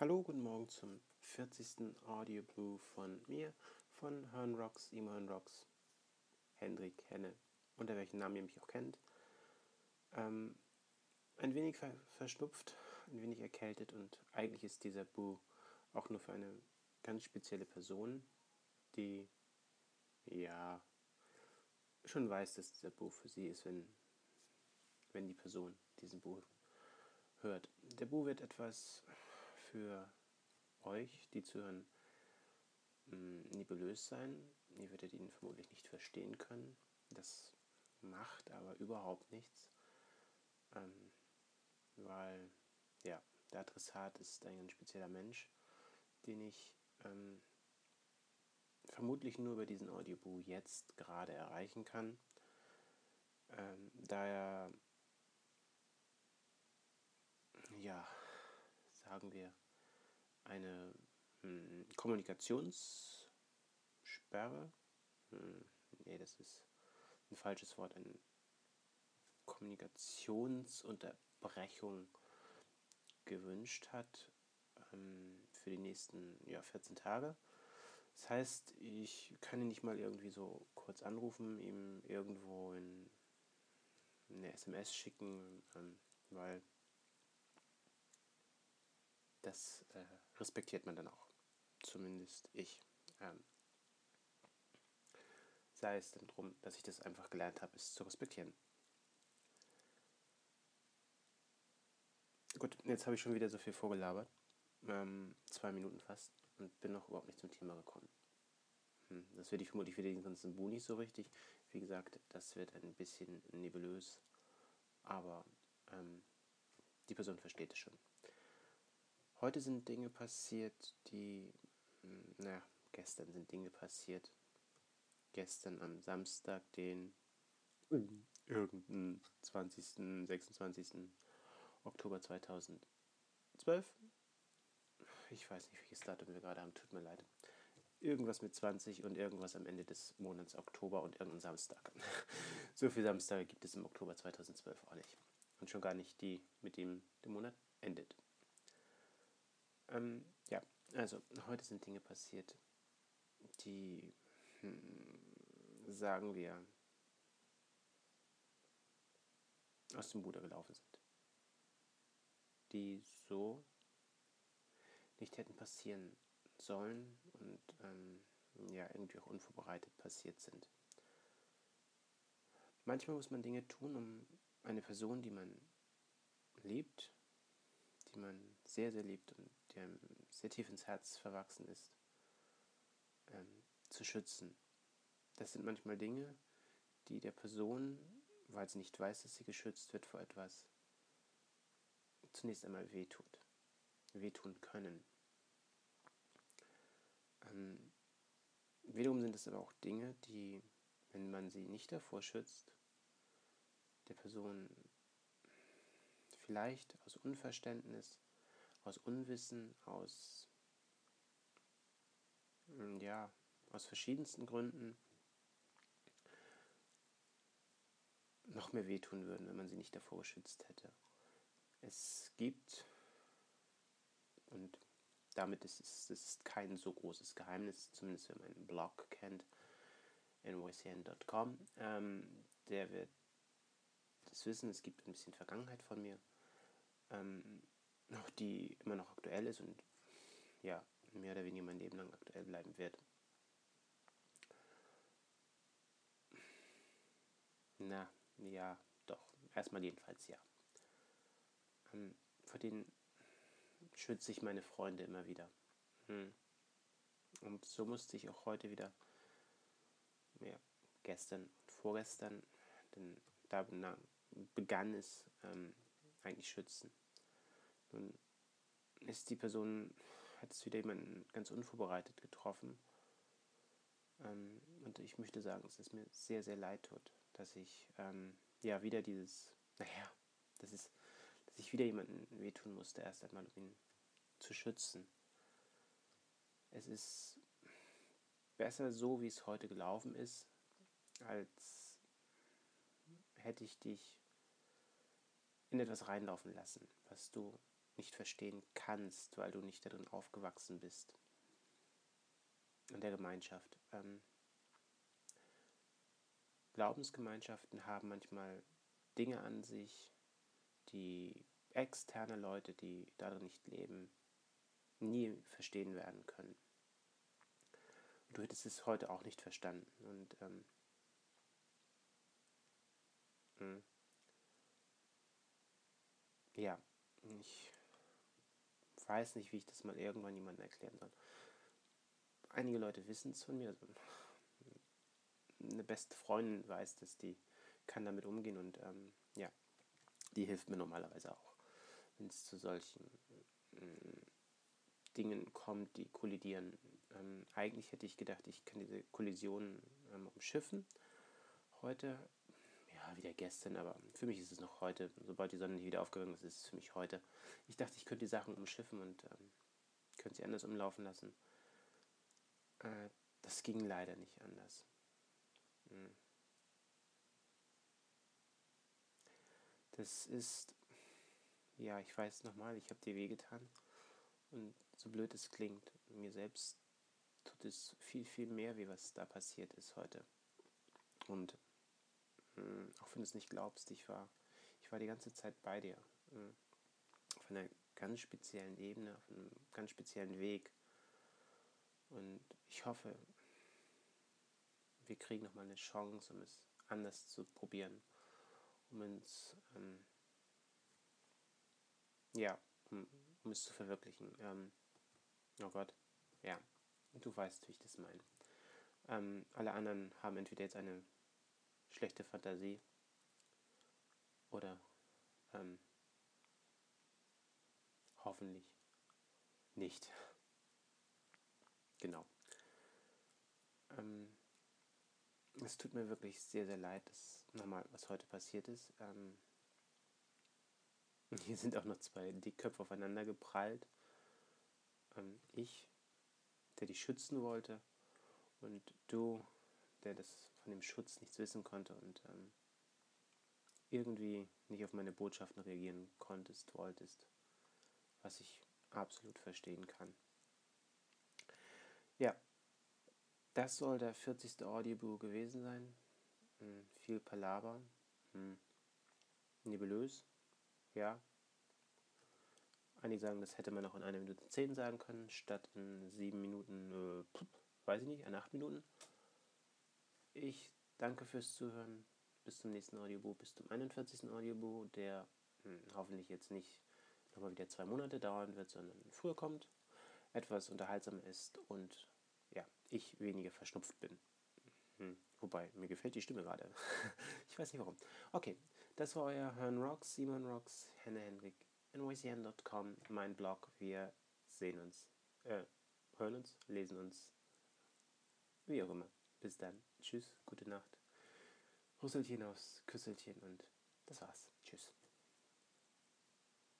Hallo, guten Morgen zum 40. Audio Blue von mir, von Hern Rocks, Immerhin Rocks, Hendrik Henne, unter welchen Namen ihr mich auch kennt. Ähm, ein wenig ver verschnupft, ein wenig erkältet und eigentlich ist dieser Boo auch nur für eine ganz spezielle Person, die ja schon weiß, dass dieser Boo für sie ist, wenn, wenn die Person diesen Boo hört. Der Boo wird etwas für euch, die zuhören, mm, nebulös sein. Ihr werdet ihn vermutlich nicht verstehen können. Das macht aber überhaupt nichts, ähm, weil ja, der Adressat ist ein ganz spezieller Mensch, den ich ähm, vermutlich nur über diesen Audioboo jetzt gerade erreichen kann, ähm, da er ja, sagen wir, eine hm, Kommunikationssperre. Hm, nee, das ist ein falsches Wort. Eine Kommunikationsunterbrechung gewünscht hat ähm, für die nächsten ja, 14 Tage. Das heißt, ich kann ihn nicht mal irgendwie so kurz anrufen, ihm irgendwo in eine SMS schicken, ähm, weil das äh, respektiert man dann auch. Zumindest ich. Ähm, sei es dann darum, dass ich das einfach gelernt habe, es zu respektieren. Gut, jetzt habe ich schon wieder so viel vorgelabert. Ähm, zwei Minuten fast und bin noch überhaupt nicht zum Thema gekommen. Hm, das werde ich vermutlich für den ganzen Bu nicht so richtig. Wie gesagt, das wird ein bisschen nebulös, aber ähm, die Person versteht es schon. Heute sind Dinge passiert, die, hm, naja, gestern sind Dinge passiert. Gestern am Samstag, den irgendeinen 20., 26. Oktober 2012. Ich weiß nicht, welches Datum wir gerade haben, tut mir leid. Irgendwas mit 20 und irgendwas am Ende des Monats Oktober und irgendein Samstag. so viele Samstage gibt es im Oktober 2012 auch nicht. Und schon gar nicht die, mit dem der Monat endet. Ähm, ja, also heute sind Dinge passiert, die, hm, sagen wir, aus dem Ruder gelaufen sind. Die so nicht hätten passieren sollen und ähm, ja, irgendwie auch unvorbereitet passiert sind. Manchmal muss man Dinge tun, um eine Person, die man liebt, die man sehr, sehr liebt und der sehr tief ins Herz verwachsen ist, ähm, zu schützen. Das sind manchmal Dinge, die der Person, weil sie nicht weiß, dass sie geschützt wird vor etwas, zunächst einmal wehtut, wehtun können. Ähm, wiederum sind es aber auch Dinge, die, wenn man sie nicht davor schützt, der Person vielleicht aus Unverständnis aus Unwissen, aus hm, ja, aus verschiedensten Gründen noch mehr wehtun würden, wenn man sie nicht davor geschützt hätte. Es gibt, und damit ist es ist kein so großes Geheimnis, zumindest wenn man einen Blog kennt, nycn.com, ähm, der wird das wissen, es gibt ein bisschen Vergangenheit von mir. Ähm, die immer noch aktuell ist und ja, mehr oder weniger mein Leben lang aktuell bleiben wird. Na, ja, doch. Erstmal jedenfalls ja. Ähm, vor denen schütze ich meine Freunde immer wieder. Hm. Und so musste ich auch heute wieder, ja, gestern und vorgestern, denn da begann es ähm, eigentlich schützen. Nun ist die Person, hat es wieder jemanden ganz unvorbereitet getroffen. Ähm, und ich möchte sagen, es mir sehr, sehr leid tut, dass ich ähm, ja wieder dieses, naja, das ist, dass ich wieder jemanden wehtun musste, erst einmal, um ihn zu schützen. Es ist besser so, wie es heute gelaufen ist, als hätte ich dich in etwas reinlaufen lassen, was du nicht verstehen kannst, weil du nicht darin aufgewachsen bist. In der Gemeinschaft. Ähm, Glaubensgemeinschaften haben manchmal Dinge an sich, die externe Leute, die darin nicht leben, nie verstehen werden können. Du hättest es heute auch nicht verstanden. Und ähm, hm. ja, ich weiß nicht, wie ich das mal irgendwann jemandem erklären soll. Einige Leute wissen es von mir. Also eine beste Freundin weiß das, die kann damit umgehen und ähm, ja, die hilft mir normalerweise auch, wenn es zu solchen äh, Dingen kommt, die kollidieren. Ähm, eigentlich hätte ich gedacht, ich kann diese Kollisionen ähm, umschiffen. Heute, wieder gestern, aber für mich ist es noch heute. Sobald die Sonne wieder aufgegangen ist, ist es für mich heute. Ich dachte, ich könnte die Sachen umschiffen und ähm, könnte sie anders umlaufen lassen. Äh, das ging leider nicht anders. Hm. Das ist, ja, ich weiß nochmal, ich habe dir wehgetan. Und so blöd es klingt, mir selbst tut es viel, viel mehr, wie was da passiert ist heute. Und hm, auch wenn du es nicht glaubst, ich war, ich war die ganze Zeit bei dir. Hm, auf einer ganz speziellen Ebene, auf einem ganz speziellen Weg. Und ich hoffe, wir kriegen nochmal eine Chance, um es anders zu probieren, um uns, ähm, ja, um, um, es zu verwirklichen. Ähm, oh Gott, ja, du weißt, wie ich das meine. Ähm, alle anderen haben entweder jetzt eine schlechte Fantasie oder ähm, hoffentlich nicht. Genau. Ähm, es tut mir wirklich sehr, sehr leid, dass nochmal was heute passiert ist. Ähm, hier sind auch noch zwei Dickköpfe aufeinander geprallt. Ähm, ich, der dich schützen wollte, und du, der das von dem Schutz nichts wissen konnte und ähm, irgendwie nicht auf meine Botschaften reagieren konntest, wolltest, was ich absolut verstehen kann. Ja, das soll der 40. Audiobook gewesen sein. Hm, viel Palaver. Hm. Nebulös. Ja. Einige sagen, das hätte man auch in einer Minute 10 sagen können, statt in 7 Minuten, äh, weiß ich nicht, in 8 Minuten. Ich danke fürs Zuhören. Bis zum nächsten Audiobook, bis zum 41. Audiobook, der hm, hoffentlich jetzt nicht nochmal wieder zwei Monate dauern wird, sondern früher kommt, etwas unterhaltsamer ist und ja, ich weniger verschnupft bin. Hm. Wobei, mir gefällt die Stimme gerade. ich weiß nicht warum. Okay, das war euer Herrn Rocks, Simon Rocks, Henne Henrik, nycn.com, mein Blog. Wir sehen uns, äh, hören uns, lesen uns, wie auch immer. Bis dann. Tschüss, gute Nacht. Rüsselchen aufs Küsselchen und das war's.